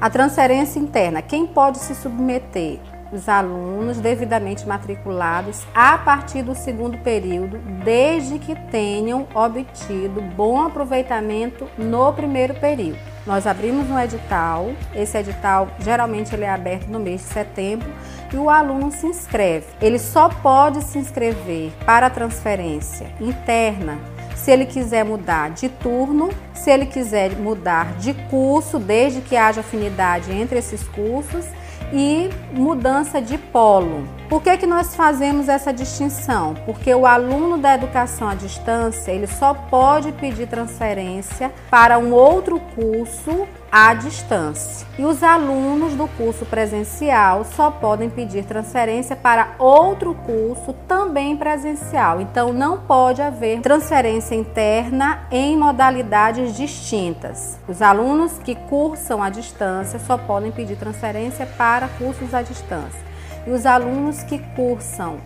A transferência interna, quem pode se submeter? Os alunos devidamente matriculados a partir do segundo período, desde que tenham obtido bom aproveitamento no primeiro período. Nós abrimos um edital, esse edital geralmente ele é aberto no mês de setembro e o aluno se inscreve. Ele só pode se inscrever para a transferência interna se ele quiser mudar de turno, se ele quiser mudar de curso, desde que haja afinidade entre esses cursos e mudança de polo. Por que, que nós fazemos essa distinção? Porque o aluno da educação à distância ele só pode pedir transferência para um outro curso à distância. E os alunos do curso presencial só podem pedir transferência para outro curso também presencial. Então não pode haver transferência interna em modalidades distintas. Os alunos que cursam à distância só podem pedir transferência para cursos à distância e os alunos que cursam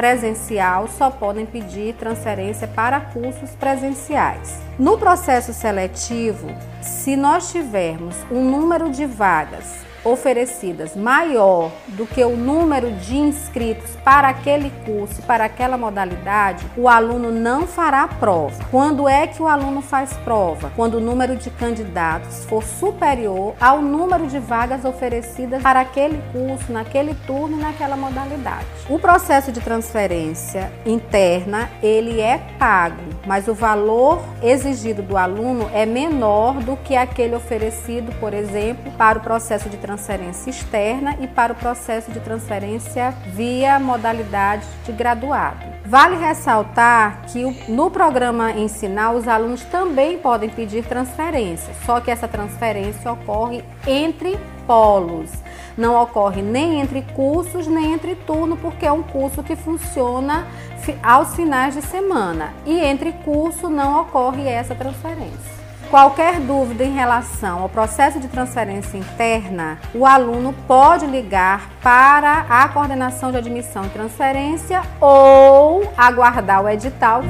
presencial só podem pedir transferência para cursos presenciais. No processo seletivo, se nós tivermos um número de vagas oferecidas maior do que o número de inscritos para aquele curso, para aquela modalidade, o aluno não fará prova. Quando é que o aluno faz prova? Quando o número de candidatos for superior ao número de vagas oferecidas para aquele curso, naquele turno e naquela modalidade. O processo de transferência interna, ele é pago, mas o valor exigido do aluno é menor do que aquele oferecido, por exemplo, para o processo de transferência transferência externa e para o processo de transferência via modalidade de graduado. Vale ressaltar que no programa Ensinar, os alunos também podem pedir transferência, só que essa transferência ocorre entre polos. Não ocorre nem entre cursos, nem entre turno, porque é um curso que funciona aos finais de semana. E entre curso não ocorre essa transferência. Qualquer dúvida em relação ao processo de transferência interna, o aluno pode ligar para a coordenação de admissão e transferência ou aguardar o edital.